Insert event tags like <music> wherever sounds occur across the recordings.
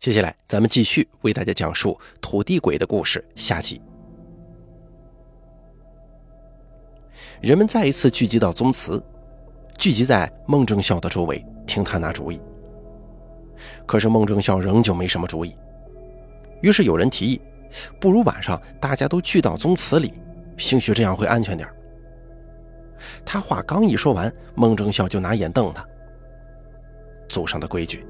接下来，咱们继续为大家讲述土地鬼的故事。下集，人们再一次聚集到宗祠，聚集在孟正孝的周围，听他拿主意。可是孟正孝仍旧没什么主意。于是有人提议，不如晚上大家都聚到宗祠里，兴许这样会安全点。他话刚一说完，孟正孝就拿眼瞪他。祖上的规矩。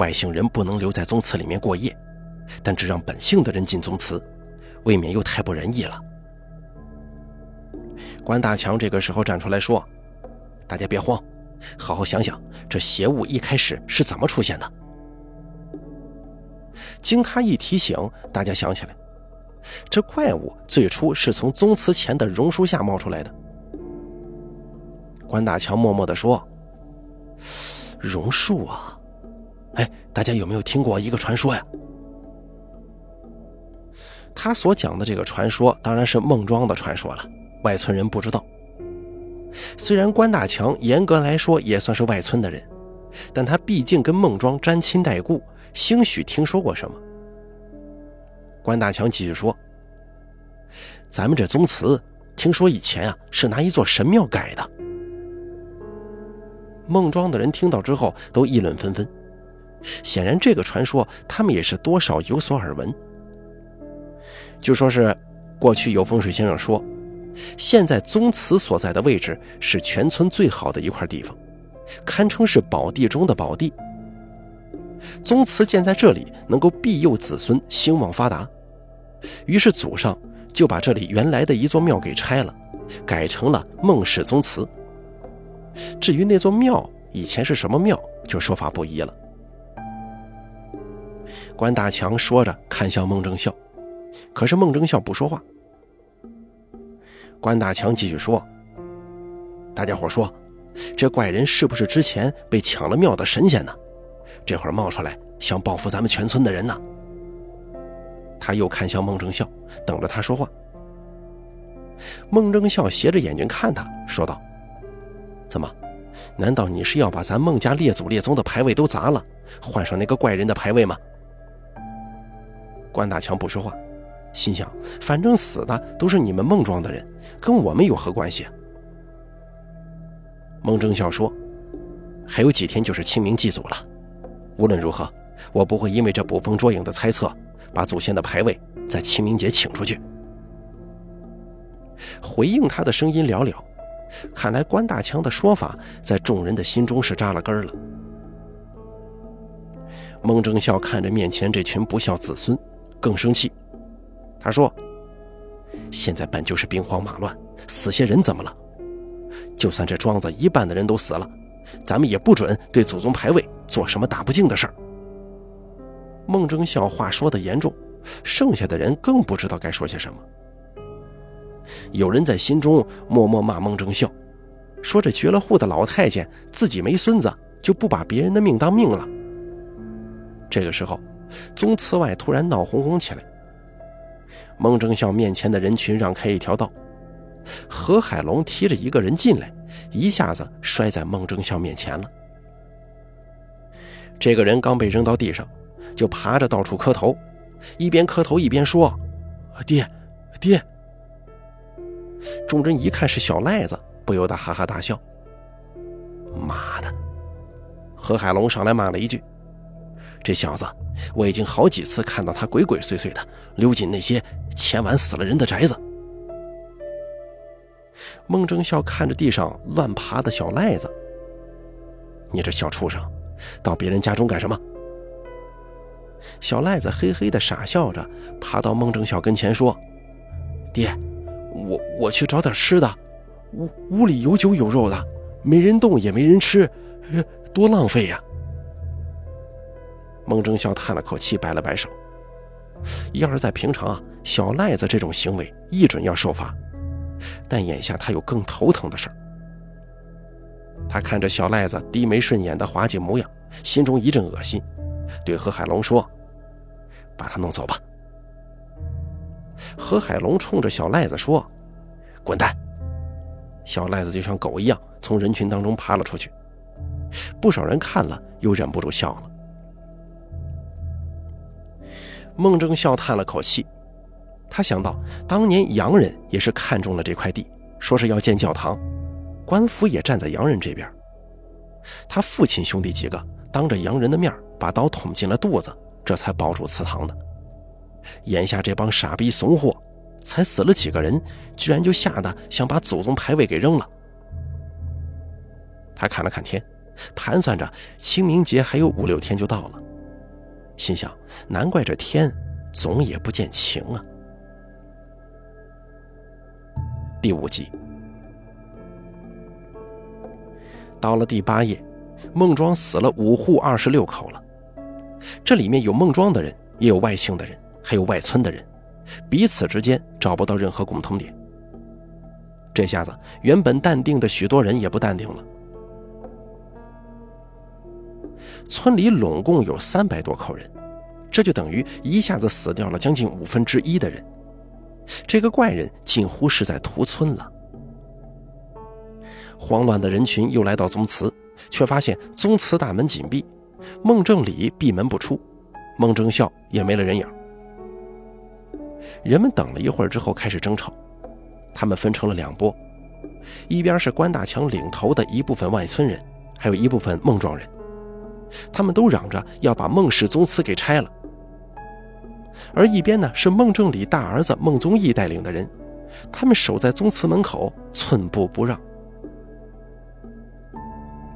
外姓人不能留在宗祠里面过夜，但只让本姓的人进宗祠，未免又太不仁义了。关大强这个时候站出来说：“大家别慌，好好想想，这邪物一开始是怎么出现的。”经他一提醒，大家想起来，这怪物最初是从宗祠前的榕树下冒出来的。关大强默默地说：“榕树啊。”哎，大家有没有听过一个传说呀？他所讲的这个传说当然是孟庄的传说了，外村人不知道。虽然关大强严格来说也算是外村的人，但他毕竟跟孟庄沾亲带故，兴许听说过什么。关大强继续说：“咱们这宗祠，听说以前啊是拿一座神庙改的。”孟庄的人听到之后都议论纷纷。显然，这个传说他们也是多少有所耳闻。就说是过去有风水先生说，现在宗祠所在的位置是全村最好的一块地方，堪称是宝地中的宝地。宗祠建在这里，能够庇佑子孙兴旺发达。于是祖上就把这里原来的一座庙给拆了，改成了孟氏宗祠。至于那座庙以前是什么庙，就说法不一了。关大强说着，看向孟正孝，可是孟正孝不说话。关大强继续说：“大家伙说，这怪人是不是之前被抢了庙的神仙呢？这会儿冒出来想报复咱们全村的人呢？”他又看向孟正孝，等着他说话。孟正孝斜着眼睛看他，说道：“怎么？难道你是要把咱孟家列祖列宗的牌位都砸了，换上那个怪人的牌位吗？”关大强不说话，心想：反正死的都是你们孟庄的人，跟我们有何关系？孟正孝说：“还有几天就是清明祭祖了，无论如何，我不会因为这捕风捉影的猜测，把祖先的牌位在清明节请出去。”回应他的声音寥寥，看来关大强的说法在众人的心中是扎了根了。孟正孝看着面前这群不孝子孙。更生气，他说：“现在本就是兵荒马乱，死些人怎么了？就算这庄子一半的人都死了，咱们也不准对祖宗牌位做什么大不敬的事儿。”孟征笑话说的严重，剩下的人更不知道该说些什么。有人在心中默默骂孟征笑，说这绝了户的老太监自己没孙子，就不把别人的命当命了。这个时候。宗祠外突然闹哄哄起来，孟正孝面前的人群让开一条道，何海龙提着一个人进来，一下子摔在孟正孝面前了。这个人刚被扔到地上，就爬着到处磕头，一边磕头一边说：“爹，爹。”众人一看是小赖子，不由得哈哈大笑。妈的！何海龙上来骂了一句：“这小子！”我已经好几次看到他鬼鬼祟祟的溜进那些前晚死了人的宅子。孟正孝看着地上乱爬的小赖子：“你这小畜生，到别人家中干什么？”小赖子嘿嘿的傻笑着，爬到孟正孝跟前说：“爹，我我去找点吃的，屋屋里有酒有肉的，没人动也没人吃，多浪费呀。”孟正孝叹了口气，摆了摆手。要是在平常啊，小赖子这种行为一准要受罚。但眼下他有更头疼的事儿。他看着小赖子低眉顺眼的滑稽模样，心中一阵恶心，对何海龙说：“把他弄走吧。”何海龙冲着小赖子说：“滚蛋！”小赖子就像狗一样从人群当中爬了出去。不少人看了，又忍不住笑了。孟正孝叹了口气，他想到当年洋人也是看中了这块地，说是要建教堂，官府也站在洋人这边。他父亲兄弟几个当着洋人的面把刀捅进了肚子，这才保住祠堂的。眼下这帮傻逼怂货，才死了几个人，居然就吓得想把祖宗牌位给扔了。他看了看天，盘算着清明节还有五六天就到了，心想：难怪这天总也不见晴啊。第五集，到了第八夜，孟庄死了五户二十六口了，这里面有孟庄的人，也有外姓的人。还有外村的人，彼此之间找不到任何共同点。这下子，原本淡定的许多人也不淡定了。村里拢共有三百多口人，这就等于一下子死掉了将近五分之一的人。这个怪人近乎是在屠村了。慌乱的人群又来到宗祠，却发现宗祠大门紧闭，孟正礼闭门不出，孟正孝也没了人影。人们等了一会儿之后开始争吵，他们分成了两波，一边是关大强领头的一部分外村人，还有一部分孟庄人，他们都嚷着要把孟氏宗祠给拆了；而一边呢是孟正礼大儿子孟宗义带领的人，他们守在宗祠门口寸步不让。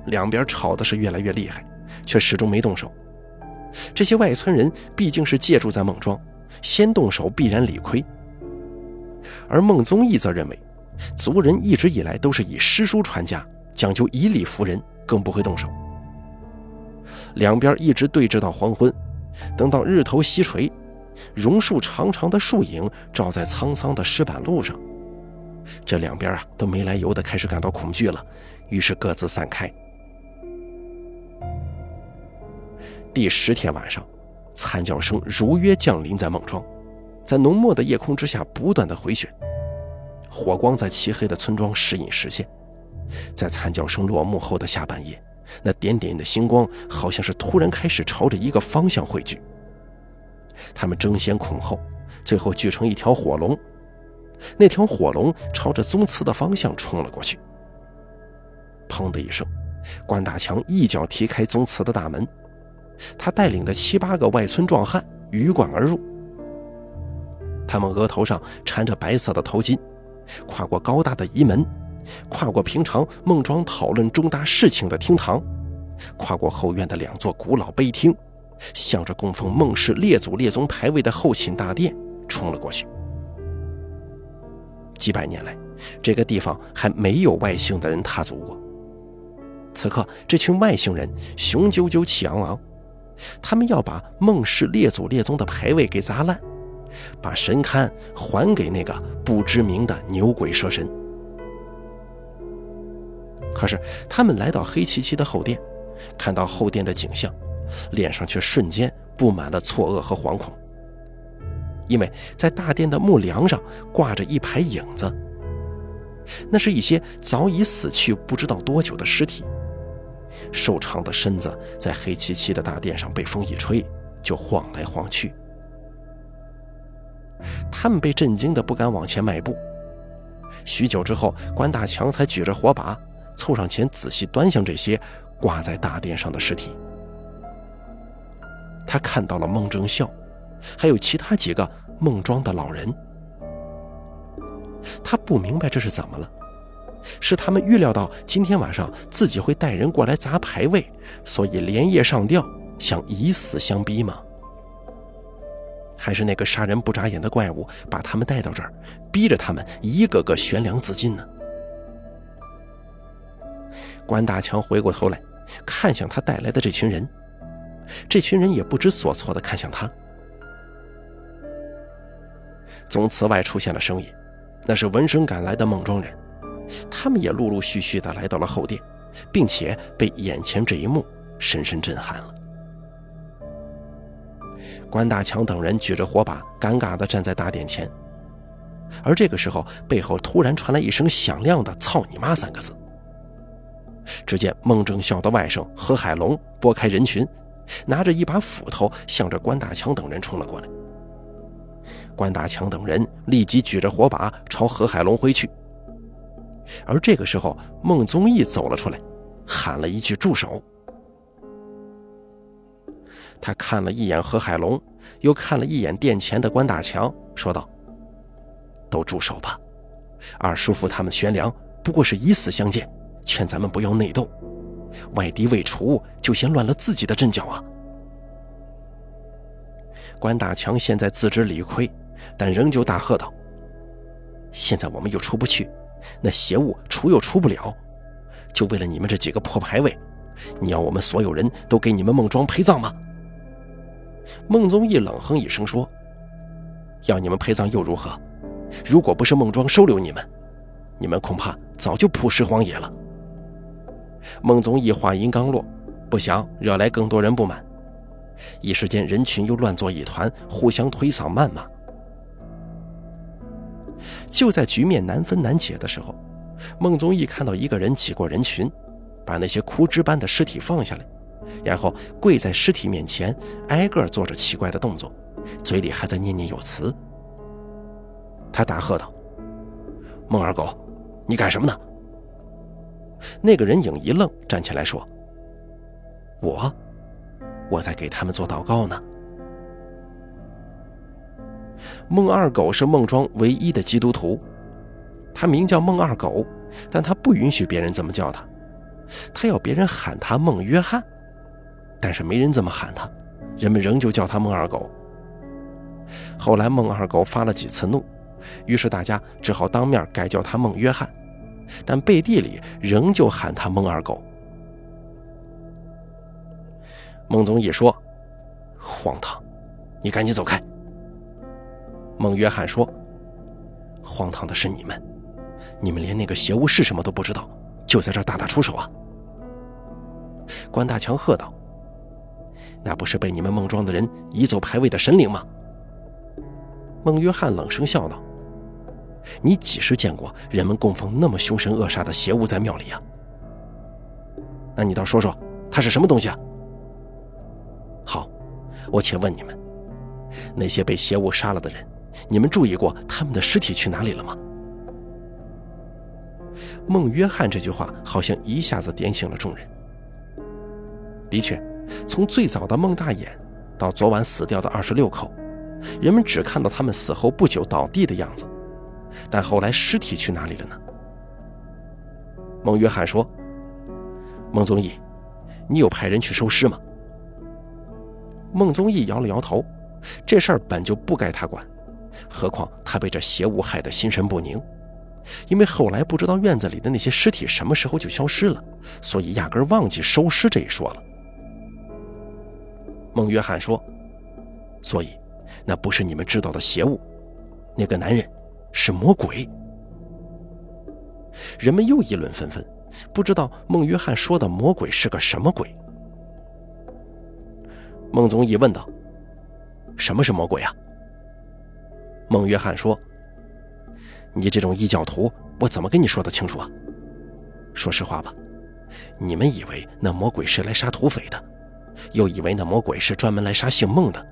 两边吵的是越来越厉害，却始终没动手。这些外村人毕竟是借住在孟庄。先动手必然理亏，而孟宗义则认为，族人一直以来都是以诗书传家，讲究以理服人，更不会动手。两边一直对峙到黄昏，等到日头西垂，榕树长长的树影照在沧桑的石板路上，这两边啊都没来由的开始感到恐惧了，于是各自散开。第十天晚上。惨叫声如约降临在孟庄，在浓墨的夜空之下不断的回旋，火光在漆黑的村庄时隐时现。在惨叫声落幕后的下半夜，那点点的星光好像是突然开始朝着一个方向汇聚。他们争先恐后，最后聚成一条火龙。那条火龙朝着宗祠的方向冲了过去。砰的一声，关大强一脚踢开宗祠的大门。他带领的七八个外村壮汉鱼贯而入，他们额头上缠着白色的头巾，跨过高大的仪门，跨过平常孟庄讨论重大事情的厅堂，跨过后院的两座古老碑厅，向着供奉孟氏列祖列宗牌位的后寝大殿冲了过去。几百年来，这个地方还没有外姓的人踏足过。此刻，这群外姓人雄赳赳、气昂昂。他们要把孟氏列祖列宗的牌位给砸烂，把神龛还给那个不知名的牛鬼蛇神。可是他们来到黑漆漆的后殿，看到后殿的景象，脸上却瞬间布满了错愕和惶恐，因为在大殿的木梁上挂着一排影子，那是一些早已死去不知道多久的尸体。瘦长的身子在黑漆漆的大殿上被风一吹，就晃来晃去。他们被震惊的不敢往前迈步。许久之后，关大强才举着火把凑上前，仔细端详这些挂在大殿上的尸体。他看到了孟正孝，还有其他几个孟庄的老人。他不明白这是怎么了。是他们预料到今天晚上自己会带人过来砸牌位，所以连夜上吊，想以死相逼吗？还是那个杀人不眨眼的怪物把他们带到这儿，逼着他们一个个悬梁自尽呢？关大强回过头来，看向他带来的这群人，这群人也不知所措地看向他。宗祠外出现了声音，那是闻声赶来的孟庄人。他们也陆陆续续的来到了后殿，并且被眼前这一幕深深震撼了。关大强等人举着火把，尴尬的站在大殿前。而这个时候，背后突然传来一声响亮的“操你妈”三个字。只见孟正孝的外甥何海龙拨开人群，拿着一把斧头，向着关大强等人冲了过来。关大强等人立即举着火把朝何海龙挥去。而这个时候，孟宗义走了出来，喊了一句：“住手！”他看了一眼何海龙，又看了一眼殿前的关大强，说道：“都住手吧！二叔父他们悬梁不过是以死相见，劝咱们不要内斗。外敌未除，就先乱了自己的阵脚啊！”关大强现在自知理亏，但仍旧大喝道：“现在我们又出不去。”那邪物除又出不了，就为了你们这几个破牌位，你要我们所有人都给你们孟庄陪葬吗？孟宗义冷哼一声说：“要你们陪葬又如何？如果不是孟庄收留你们，你们恐怕早就扑尸荒野了。”孟宗义话音刚落，不想惹来更多人不满，一时间人群又乱作一团，互相推搡谩骂。就在局面难分难解的时候，孟宗义看到一个人挤过人群，把那些枯枝般的尸体放下来，然后跪在尸体面前，挨个做着奇怪的动作，嘴里还在念念有词。他大喝道：“孟二狗，你干什么呢？”那个人影一愣，站起来说：“我，我在给他们做祷告呢。”孟二狗是孟庄唯一的基督徒，他名叫孟二狗，但他不允许别人这么叫他，他要别人喊他孟约翰，但是没人这么喊他，人们仍旧叫他孟二狗。后来孟二狗发了几次怒，于是大家只好当面改叫他孟约翰，但背地里仍旧喊他孟二狗。孟宗义说：“荒唐，你赶紧走开。”孟约翰说：“荒唐的是你们，你们连那个邪物是什么都不知道，就在这大打出手啊！”关大强喝道：“那不是被你们孟庄的人移走牌位的神灵吗？”孟约翰冷声笑道：“你几时见过人们供奉那么凶神恶煞的邪物在庙里呀？那你倒说说，它是什么东西啊？”好，我且问你们，那些被邪物杀了的人。你们注意过他们的尸体去哪里了吗？孟约翰这句话好像一下子点醒了众人。的确，从最早的孟大眼到昨晚死掉的二十六口，人们只看到他们死后不久倒地的样子，但后来尸体去哪里了呢？孟约翰说：“孟宗义，你有派人去收尸吗？”孟宗义摇了摇头，这事儿本就不该他管。何况他被这邪物害得心神不宁，因为后来不知道院子里的那些尸体什么时候就消失了，所以压根忘记收尸这一说了。孟约翰说：“所以，那不是你们知道的邪物，那个男人是魔鬼。”人们又议论纷纷，不知道孟约翰说的魔鬼是个什么鬼。孟宗义问道：“什么是魔鬼啊？”孟约翰说：“你这种异教徒，我怎么跟你说得清楚啊？说实话吧，你们以为那魔鬼是来杀土匪的，又以为那魔鬼是专门来杀姓孟的。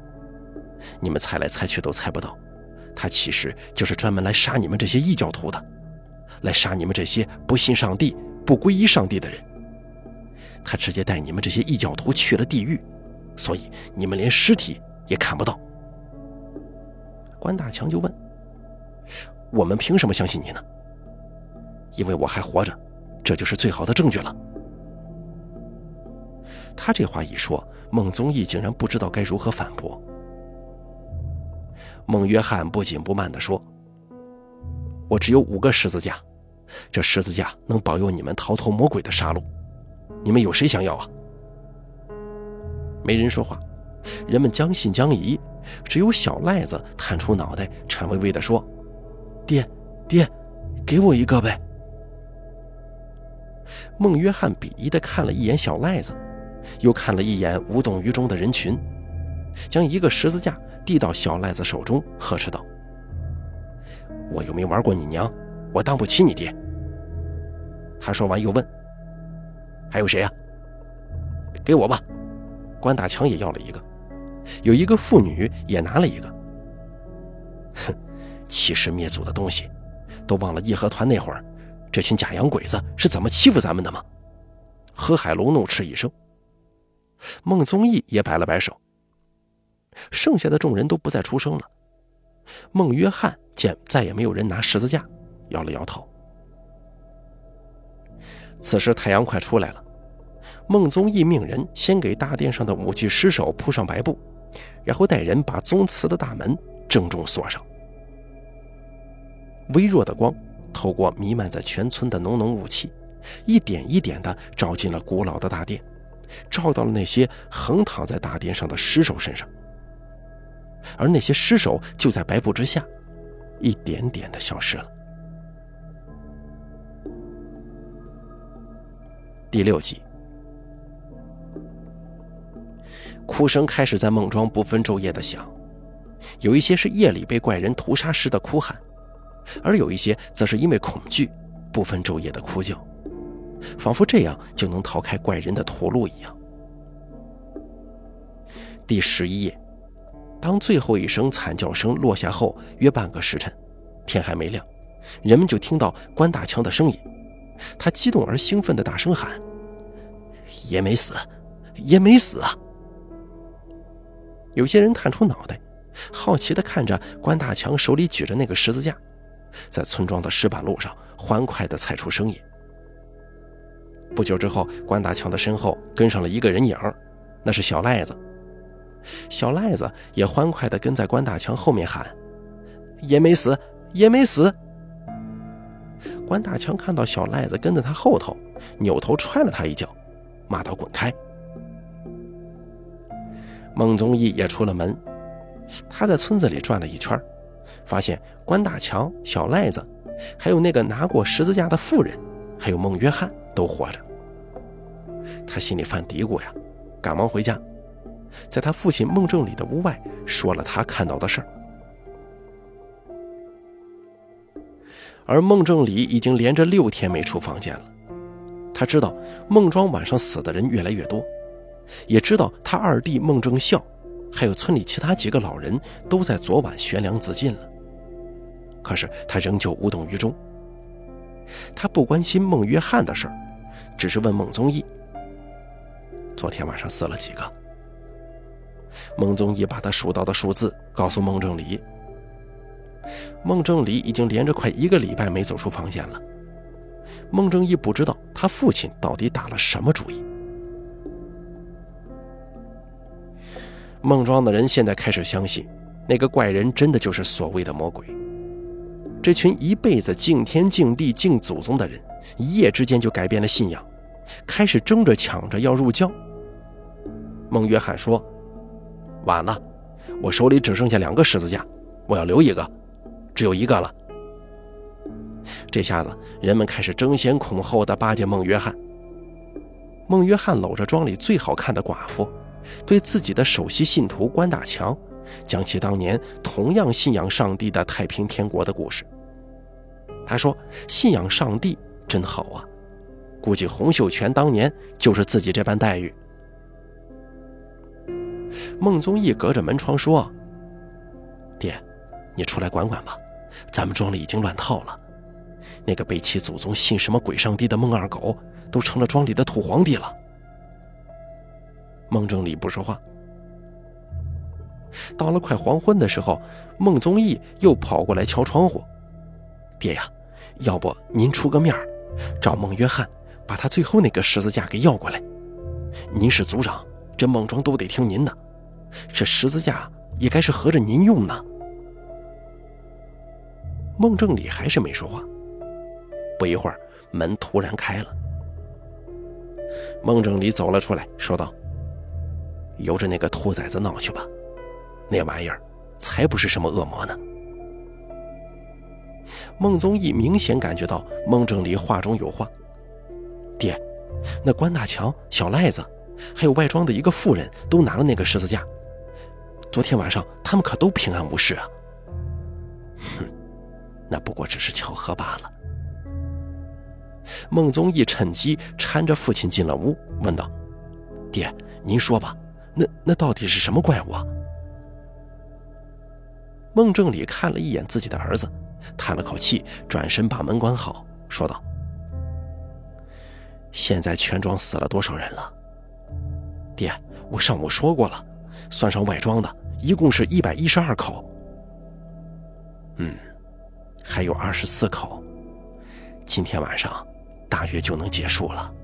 你们猜来猜去都猜不到，他其实就是专门来杀你们这些异教徒的，来杀你们这些不信上帝、不皈依上帝的人。他直接带你们这些异教徒去了地狱，所以你们连尸体也看不到。”关大强就问：“我们凭什么相信你呢？因为我还活着，这就是最好的证据了。”他这话一说，孟宗义竟然不知道该如何反驳。孟约翰不紧不慢地说：“我只有五个十字架，这十字架能保佑你们逃脱魔鬼的杀戮。你们有谁想要啊？”没人说话，人们将信将疑。只有小赖子探出脑袋，颤巍巍地说：“爹，爹，给我一个呗。”孟约翰鄙夷地看了一眼小赖子，又看了一眼无动于衷的人群，将一个十字架递到小赖子手中，呵斥道：“我又没玩过你娘，我当不起你爹。”他说完又问：“还有谁呀？给我吧。”关大强也要了一个。有一个妇女也拿了一个，哼欺师灭祖的东西，都忘了义和团那会儿，这群假洋鬼子是怎么欺负咱们的吗？何海龙怒斥一声，孟宗义也摆了摆手。剩下的众人都不再出声了。孟约翰见再也没有人拿十字架，摇了摇头。此时太阳快出来了，孟宗义命人先给大殿上的五具尸首铺上白布，然后带人把宗祠的大门郑重锁上。微弱的光透过弥漫在全村的浓浓雾气，一点一点地照进了古老的大殿，照到了那些横躺在大殿上的尸首身上。而那些尸首就在白布之下，一点点的消失了。第六集，哭声开始在梦庄不分昼夜的响，有一些是夜里被怪人屠杀时的哭喊，而有一些则是因为恐惧不分昼夜的哭叫，仿佛这样就能逃开怪人的屠戮一样。第十一夜。当最后一声惨叫声落下后，约半个时辰，天还没亮，人们就听到关大强的声音。他激动而兴奋地大声喊：“爷没死，爷没死啊！” <laughs> 有些人探出脑袋，好奇地看着关大强手里举着那个十字架，在村庄的石板路上欢快地踩出声音。不久之后，关大强的身后跟上了一个人影，那是小赖子。小赖子也欢快地跟在关大强后面喊：“爷没死，爷没死！”关大强看到小赖子跟在他后头，扭头踹了他一脚，骂道：“滚开！”孟宗义也出了门，他在村子里转了一圈，发现关大强、小赖子，还有那个拿过十字架的妇人，还有孟约翰都活着。他心里犯嘀咕呀，赶忙回家。在他父亲孟正礼的屋外说了他看到的事儿，而孟正礼已经连着六天没出房间了。他知道孟庄晚上死的人越来越多，也知道他二弟孟正孝，还有村里其他几个老人都在昨晚悬梁自尽了。可是他仍旧无动于衷。他不关心孟约翰的事儿，只是问孟宗义：昨天晚上死了几个？孟宗义把他数到的数字告诉孟正礼。孟正礼已经连着快一个礼拜没走出房间了。孟正义不知道他父亲到底打了什么主意。孟庄的人现在开始相信，那个怪人真的就是所谓的魔鬼。这群一辈子敬天敬地敬祖宗的人，一夜之间就改变了信仰，开始争着抢着要入教。孟约翰说。晚了，我手里只剩下两个十字架，我要留一个，只有一个了。这下子，人们开始争先恐后的巴结孟约翰。孟约翰搂着庄里最好看的寡妇，对自己的首席信徒关大强讲起当年同样信仰上帝的太平天国的故事。他说：“信仰上帝真好啊，估计洪秀全当年就是自己这般待遇。”孟宗义隔着门窗说：“爹，你出来管管吧，咱们庄里已经乱套了。那个背弃祖宗、信什么鬼上帝的孟二狗，都成了庄里的土皇帝了。”孟正礼不说话。到了快黄昏的时候，孟宗义又跑过来敲窗户：“爹呀，要不您出个面找孟约翰，把他最后那个十字架给要过来。您是族长，这孟庄都得听您的。”这十字架也该是合着您用呢。孟正礼还是没说话。不一会儿，门突然开了。孟正礼走了出来，说道：“由着那个兔崽子闹去吧，那玩意儿才不是什么恶魔呢。”孟宗义明显感觉到孟正礼话中有话。爹，那关大强、小赖子，还有外庄的一个妇人都拿了那个十字架。昨天晚上他们可都平安无事啊！哼，那不过只是巧合罢了。孟宗义趁机搀着父亲进了屋，问道：“爹，您说吧，那那到底是什么怪物？”啊？”孟正礼看了一眼自己的儿子，叹了口气，转身把门关好，说道：“现在全庄死了多少人了？爹，我上午说过了，算上外庄的，一共是一百一十二口。嗯，还有二十四口，今天晚上大约就能结束了。”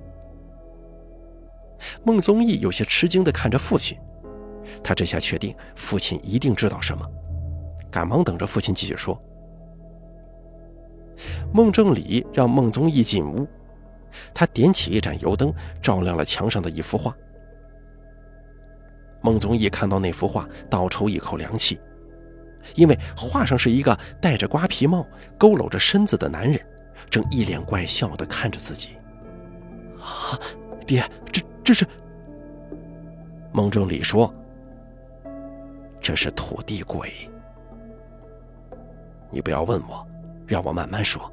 孟宗义有些吃惊地看着父亲，他这下确定父亲一定知道什么，赶忙等着父亲继续说。孟正礼让孟宗义进屋，他点起一盏油灯，照亮了墙上的一幅画。孟宗义看到那幅画，倒抽一口凉气，因为画上是一个戴着瓜皮帽、佝偻着身子的男人，正一脸怪笑地看着自己。啊，爹，这。这是孟正礼说：“这是土地鬼。你不要问我，让我慢慢说。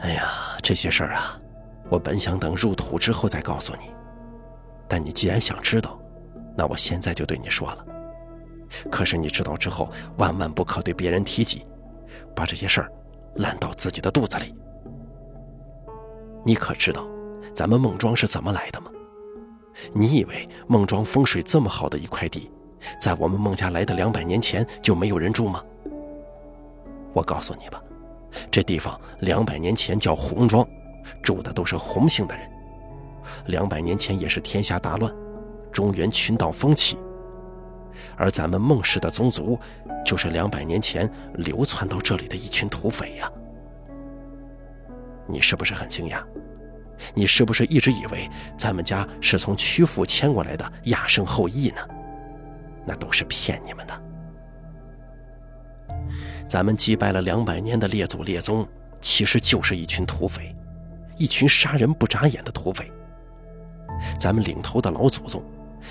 哎呀，这些事儿啊，我本想等入土之后再告诉你，但你既然想知道，那我现在就对你说了。可是你知道之后，万万不可对别人提及，把这些事儿烂到自己的肚子里。你可知道？”咱们孟庄是怎么来的吗？你以为孟庄风水这么好的一块地，在我们孟家来的两百年前就没有人住吗？我告诉你吧，这地方两百年前叫红庄，住的都是红姓的人。两百年前也是天下大乱，中原群盗风起，而咱们孟氏的宗族，就是两百年前流窜到这里的一群土匪呀。你是不是很惊讶？你是不是一直以为咱们家是从曲阜迁过来的亚圣后裔呢？那都是骗你们的。咱们祭拜了两百年的列祖列宗，其实就是一群土匪，一群杀人不眨眼的土匪。咱们领头的老祖宗，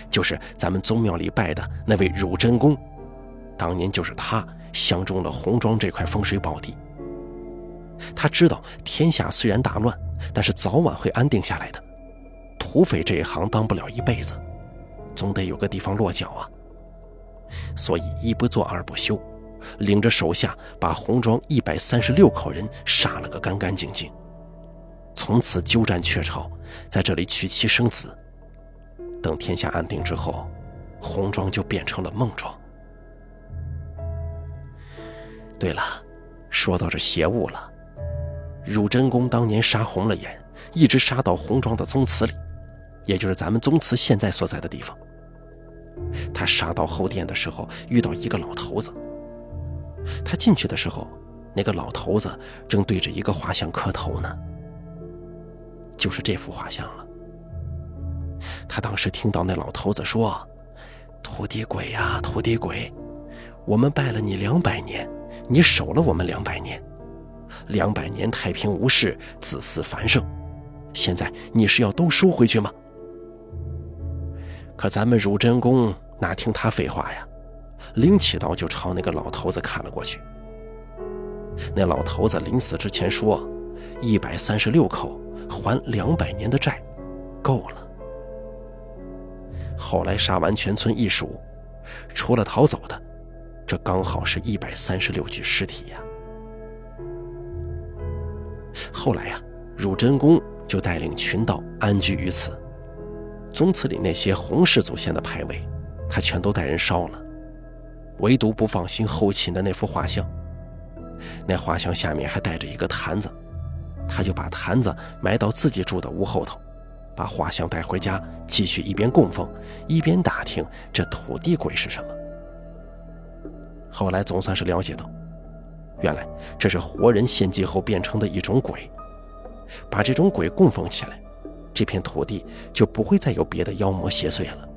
就是咱们宗庙里拜的那位汝真公，当年就是他相中了红庄这块风水宝地。他知道天下虽然大乱。但是早晚会安定下来的，土匪这一行当不了一辈子，总得有个地方落脚啊。所以一不做二不休，领着手下把红庄一百三十六口人杀了个干干净净，从此鸠占鹊巢，在这里娶妻生子。等天下安定之后，红妆就变成了孟妆。对了，说到这邪物了。汝真公当年杀红了眼，一直杀到红庄的宗祠里，也就是咱们宗祠现在所在的地方。他杀到后殿的时候，遇到一个老头子。他进去的时候，那个老头子正对着一个画像磕头呢，就是这幅画像了。他当时听到那老头子说：“土地鬼呀，土地鬼，我们拜了你两百年，你守了我们两百年。”两百年太平无事，子嗣繁盛。现在你是要都收回去吗？可咱们汝真公哪听他废话呀，拎起刀就朝那个老头子砍了过去。那老头子临死之前说：“一百三十六口还两百年的债，够了。”后来杀完全村一数，除了逃走的，这刚好是一百三十六具尸体呀。后来呀，汝真公就带领群盗安居于此。宗祠里那些洪氏祖先的牌位，他全都带人烧了，唯独不放心后秦的那幅画像。那画像下面还带着一个坛子，他就把坛子埋到自己住的屋后头，把画像带回家，继续一边供奉，一边打听这土地鬼是什么。后来总算是了解到。原来这是活人献祭后变成的一种鬼，把这种鬼供奉起来，这片土地就不会再有别的妖魔邪祟了，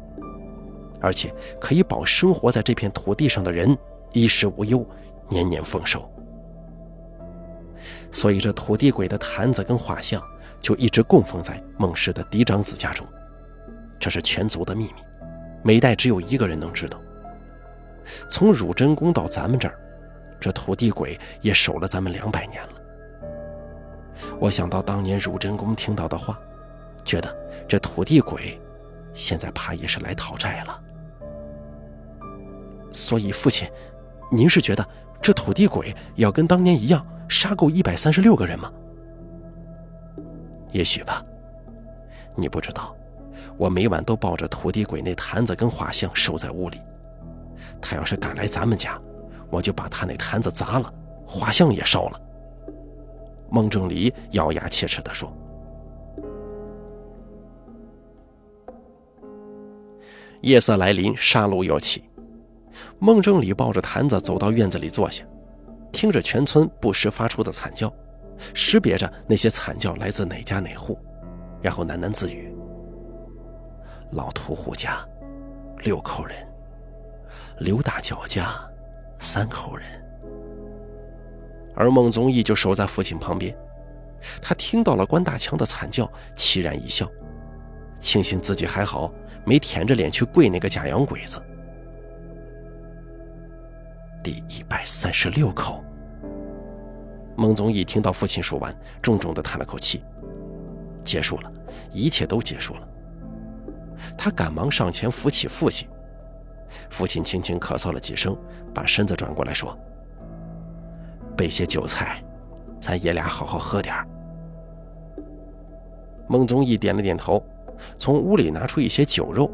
而且可以保生活在这片土地上的人衣食无忧，年年丰收。所以这土地鬼的坛子跟画像就一直供奉在孟氏的嫡长子家中，这是全族的秘密，每代只有一个人能知道。从汝真宫到咱们这儿。这土地鬼也守了咱们两百年了。我想到当年汝真宫听到的话，觉得这土地鬼现在怕也是来讨债了。所以父亲，您是觉得这土地鬼要跟当年一样杀够一百三十六个人吗？也许吧。你不知道，我每晚都抱着土地鬼那坛子跟画像守在屋里。他要是敢来咱们家，我就把他那坛子砸了，画像也烧了。孟正礼咬牙切齿地说。夜色来临，杀戮又起。孟正礼抱着坛子走到院子里坐下，听着全村不时发出的惨叫，识别着那些惨叫来自哪家哪户，然后喃喃自语：“老屠户家六口人，刘大脚家三口人。”而孟宗义就守在父亲旁边，他听到了关大强的惨叫，凄然一笑，庆幸自己还好。没舔着脸去跪那个假洋鬼子。第一百三十六口。孟宗义听到父亲说完，重重的叹了口气。结束了，一切都结束了。他赶忙上前扶起父亲。父亲轻轻咳嗽了几声，把身子转过来说：“备些酒菜，咱爷俩好好喝点孟宗义点了点头。从屋里拿出一些酒肉，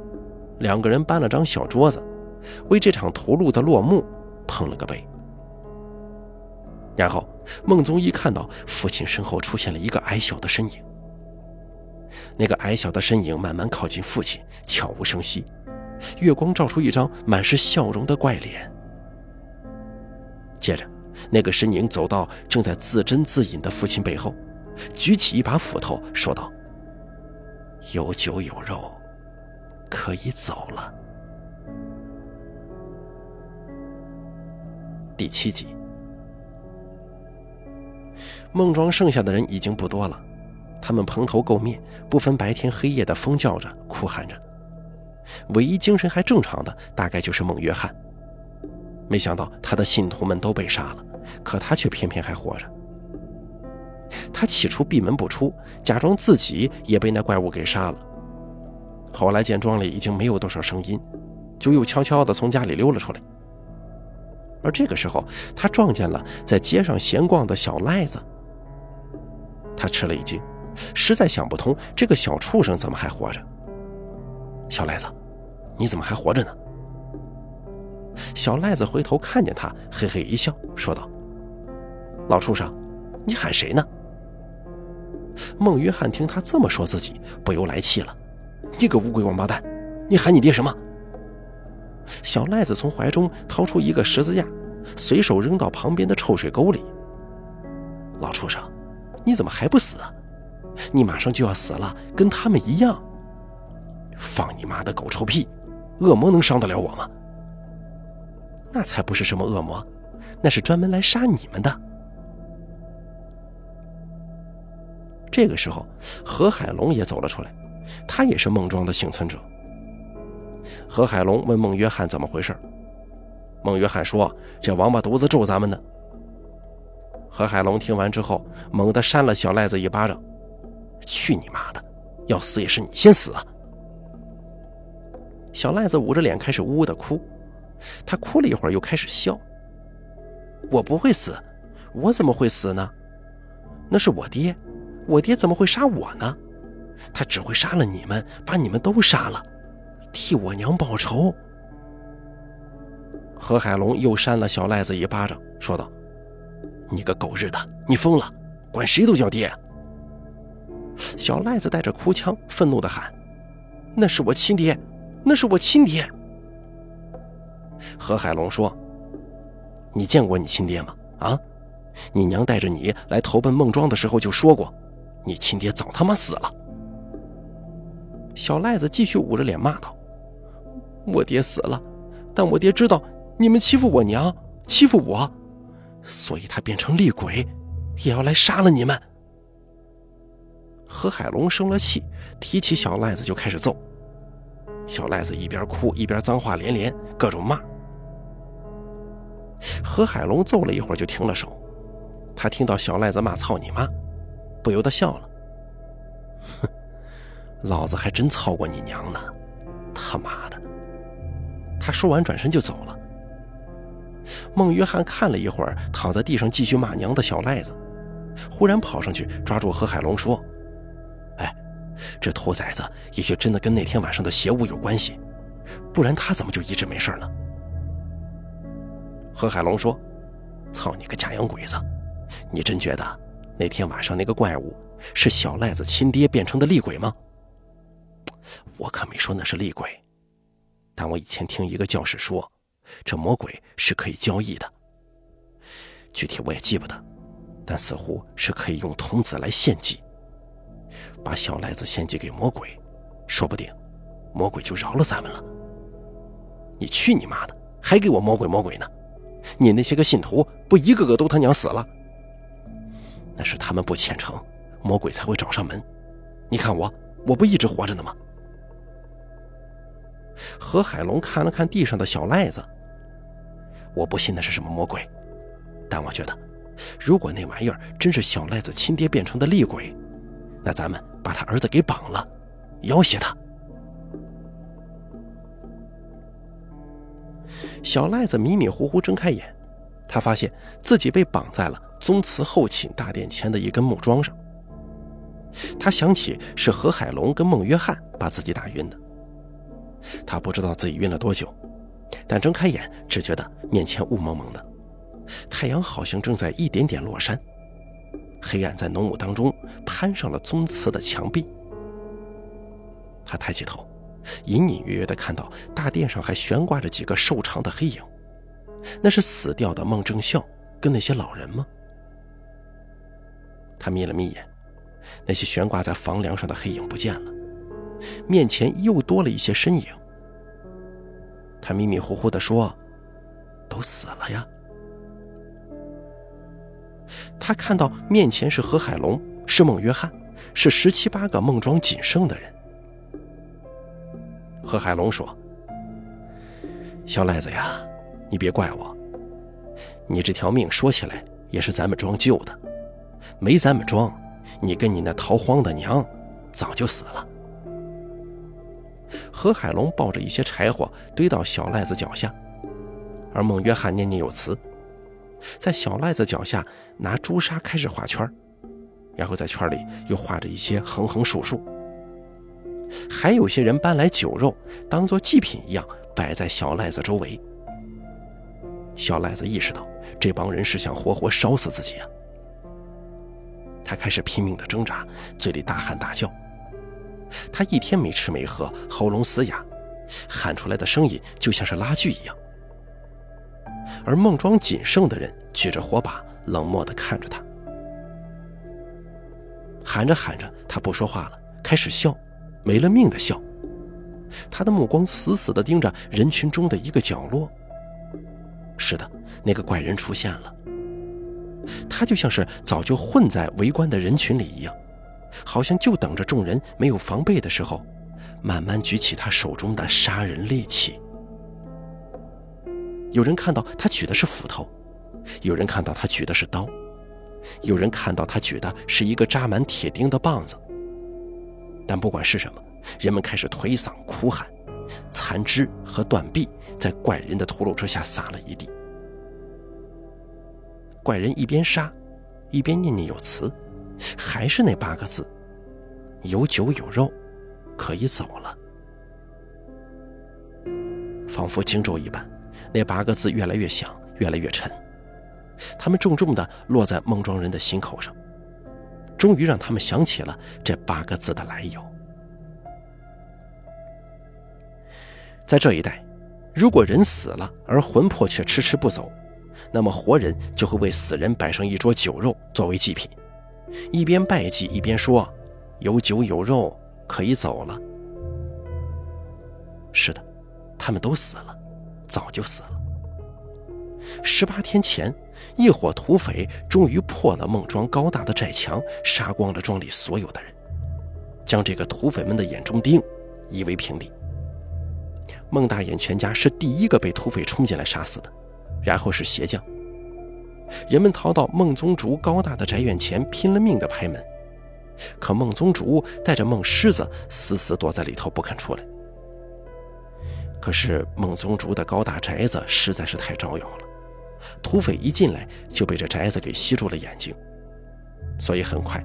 两个人搬了张小桌子，为这场屠戮的落幕碰了个杯。然后，孟宗一看到父亲身后出现了一个矮小的身影。那个矮小的身影慢慢靠近父亲，悄无声息。月光照出一张满是笑容的怪脸。接着，那个身影走到正在自斟自饮的父亲背后，举起一把斧头，说道。有酒有肉，可以走了。第七集，孟庄剩下的人已经不多了，他们蓬头垢面，不分白天黑夜的疯叫着、哭喊着。唯一精神还正常的，大概就是孟约翰。没想到他的信徒们都被杀了，可他却偏偏还活着。他起初闭门不出，假装自己也被那怪物给杀了。后来见庄里已经没有多少声音，就又悄悄地从家里溜了出来。而这个时候，他撞见了在街上闲逛的小赖子。他吃了一惊，实在想不通这个小畜生怎么还活着。小赖子，你怎么还活着呢？小赖子回头看见他，嘿嘿一笑，说道：“老畜生，你喊谁呢？”孟约翰听他这么说自己，不由来气了：“你个乌龟王八蛋，你喊你爹什么？”小赖子从怀中掏出一个十字架，随手扔到旁边的臭水沟里。老畜生，你怎么还不死？你马上就要死了，跟他们一样。放你妈的狗臭屁！恶魔能伤得了我吗？那才不是什么恶魔，那是专门来杀你们的。这个时候，何海龙也走了出来，他也是孟庄的幸存者。何海龙问孟约翰怎么回事，孟约翰说：“这王八犊子咒咱们呢。”何海龙听完之后，猛地扇了小赖子一巴掌：“去你妈的！要死也是你先死啊！”小赖子捂着脸开始呜呜的哭，他哭了一会儿又开始笑：“我不会死，我怎么会死呢？那是我爹。”我爹怎么会杀我呢？他只会杀了你们，把你们都杀了，替我娘报仇。何海龙又扇了小赖子一巴掌，说道：“你个狗日的，你疯了，管谁都叫爹！”小赖子带着哭腔，愤怒地喊：“那是我亲爹，那是我亲爹！”何海龙说：“你见过你亲爹吗？啊，你娘带着你来投奔孟庄的时候就说过。”你亲爹早他妈死了！小赖子继续捂着脸骂道：“我爹死了，但我爹知道你们欺负我娘，欺负我，所以他变成厉鬼，也要来杀了你们。”何海龙生了气，提起小赖子就开始揍。小赖子一边哭一边脏话连连，各种骂。何海龙揍了一会儿就停了手，他听到小赖子骂“操你妈”。不由得笑了，哼，老子还真操过你娘呢，他妈的！他说完转身就走了，孟约翰看了一会儿躺在地上继续骂娘的小赖子，忽然跑上去抓住何海龙说：“哎，这兔崽子也许真的跟那天晚上的邪物有关系，不然他怎么就一直没事呢？”何海龙说：“操你个假洋鬼子，你真觉得那天晚上那个怪物是小赖子亲爹变成的厉鬼吗？我可没说那是厉鬼，但我以前听一个教士说。”这魔鬼是可以交易的，具体我也记不得，但似乎是可以用童子来献祭，把小赖子献祭给魔鬼，说不定魔鬼就饶了咱们了。你去你妈的，还给我魔鬼魔鬼呢！你那些个信徒不一个个都他娘死了？那是他们不虔诚，魔鬼才会找上门。你看我，我不一直活着呢吗？何海龙看了看地上的小赖子。我不信那是什么魔鬼，但我觉得，如果那玩意儿真是小赖子亲爹变成的厉鬼，那咱们把他儿子给绑了，要挟他。小赖子迷迷糊糊睁开眼，他发现自己被绑在了宗祠后寝大殿前的一根木桩上。他想起是何海龙跟孟约翰把自己打晕的，他不知道自己晕了多久。但睁开眼，只觉得面前雾蒙蒙的，太阳好像正在一点点落山，黑暗在浓雾当中攀上了宗祠的墙壁。他抬起头，隐隐约约地看到大殿上还悬挂着几个瘦长的黑影，那是死掉的孟正孝跟那些老人吗？他眯了眯眼，那些悬挂在房梁上的黑影不见了，面前又多了一些身影。他迷迷糊糊地说：“都死了呀。”他看到面前是何海龙，是孟约翰，是十七八个孟庄仅剩的人。何海龙说：“小赖子呀，你别怪我，你这条命说起来也是咱们庄救的，没咱们庄，你跟你那逃荒的娘早就死了。”何海龙抱着一些柴火堆到小赖子脚下，而孟约翰念念有词，在小赖子脚下拿朱砂开始画圈，然后在圈里又画着一些横横竖竖。还有些人搬来酒肉，当做祭品一样摆在小赖子周围。小赖子意识到这帮人是想活活烧死自己啊！他开始拼命的挣扎，嘴里大喊大叫。他一天没吃没喝，喉咙嘶哑，喊出来的声音就像是拉锯一样。而孟庄仅剩的人举着火把，冷漠地看着他。喊着喊着，他不说话了，开始笑，没了命的笑。他的目光死死地盯着人群中的一个角落。是的，那个怪人出现了。他就像是早就混在围观的人群里一样。好像就等着众人没有防备的时候，慢慢举起他手中的杀人利器。有人看到他举的是斧头，有人看到他举的是刀，有人看到他举的是一个扎满铁钉的棒子。但不管是什么，人们开始推搡哭喊，残肢和断臂在怪人的屠戮之下撒了一地。怪人一边杀，一边念念有词。还是那八个字：有酒有肉，可以走了。仿佛惊咒一般，那八个字越来越响，越来越沉。他们重重的落在孟庄人的心口上，终于让他们想起了这八个字的来由。在这一代，如果人死了而魂魄却迟迟不走，那么活人就会为死人摆上一桌酒肉作为祭品。一边拜祭一边说：“有酒有肉，可以走了。”是的，他们都死了，早就死了。十八天前，一伙土匪终于破了孟庄高大的寨墙，杀光了庄里所有的人，将这个土匪们的眼中钉夷为平地。孟大眼全家是第一个被土匪冲进来杀死的，然后是鞋匠。人们逃到孟宗竹高大的宅院前，拼了命地拍门，可孟宗竹带着孟狮子死死躲在里头不肯出来。可是孟宗竹的高大宅子实在是太招摇了，土匪一进来就被这宅子给吸住了眼睛，所以很快，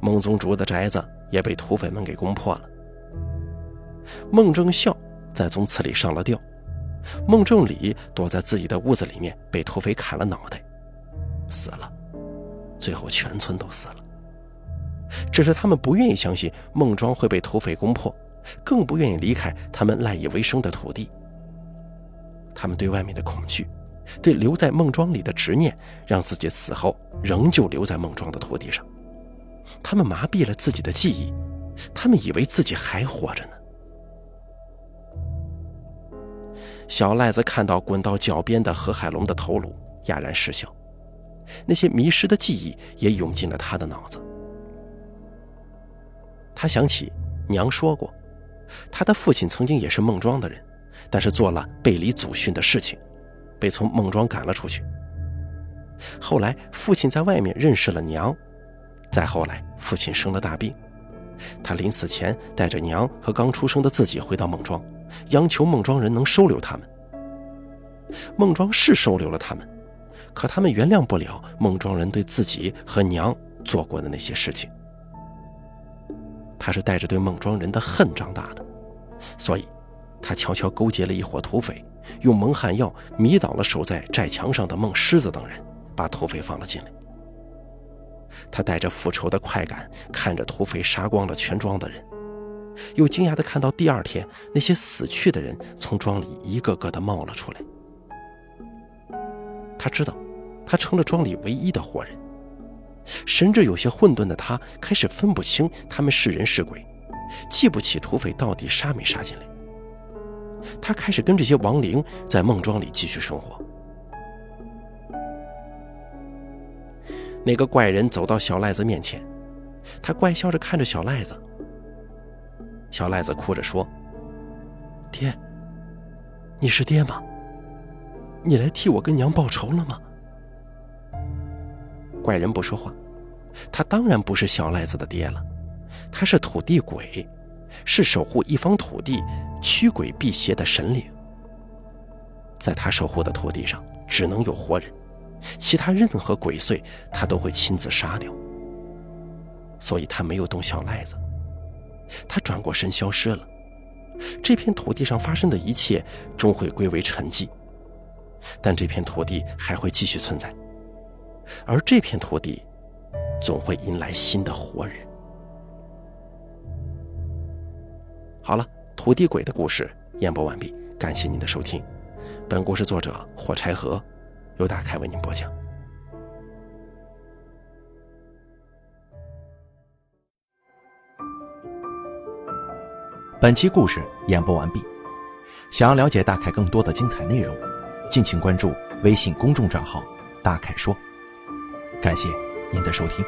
孟宗竹的宅子也被土匪们给攻破了。孟正孝在宗祠里上了吊，孟正礼躲在自己的屋子里面被土匪砍了脑袋，死了，最后全村都死了。只是他们不愿意相信孟庄会被土匪攻破，更不愿意离开他们赖以为生的土地。他们对外面的恐惧，对留在孟庄里的执念，让自己死后仍旧留在孟庄的土地上。他们麻痹了自己的记忆，他们以为自己还活着呢。小赖子看到滚到脚边的何海龙的头颅，哑然失笑。那些迷失的记忆也涌进了他的脑子。他想起娘说过，他的父亲曾经也是孟庄的人，但是做了背离祖训的事情，被从孟庄赶了出去。后来父亲在外面认识了娘，再后来父亲生了大病，他临死前带着娘和刚出生的自己回到孟庄，央求孟庄人能收留他们。孟庄是收留了他们，可他们原谅不了孟庄人对自己和娘做过的那些事情。他是带着对孟庄人的恨长大的，所以，他悄悄勾结了一伙土匪，用蒙汗药迷倒了守在寨墙上的孟狮子等人，把土匪放了进来。他带着复仇的快感，看着土匪杀光了全庄的人，又惊讶地看到第二天那些死去的人从庄里一个个的冒了出来。他知道，他成了庄里唯一的活人。神志有些混沌的他开始分不清他们是人是鬼，记不起土匪到底杀没杀进来。他开始跟这些亡灵在梦庄里继续生活。那个怪人走到小赖子面前，他怪笑着看着小赖子。小赖子哭着说：“爹，你是爹吗？你来替我跟娘报仇了吗？”怪人不说话，他当然不是小赖子的爹了，他是土地鬼，是守护一方土地、驱鬼辟邪的神灵。在他守护的土地上，只能有活人，其他任何鬼祟他都会亲自杀掉。所以他没有动小赖子，他转过身消失了。这片土地上发生的一切终会归为沉寂，但这片土地还会继续存在。而这片土地，总会迎来新的活人。好了，土地鬼的故事演播完毕，感谢您的收听。本故事作者火柴盒，由大凯为您播讲。本期故事演播完毕。想要了解大凯更多的精彩内容，敬请关注微信公众账号“大凯说”。感谢您的收听。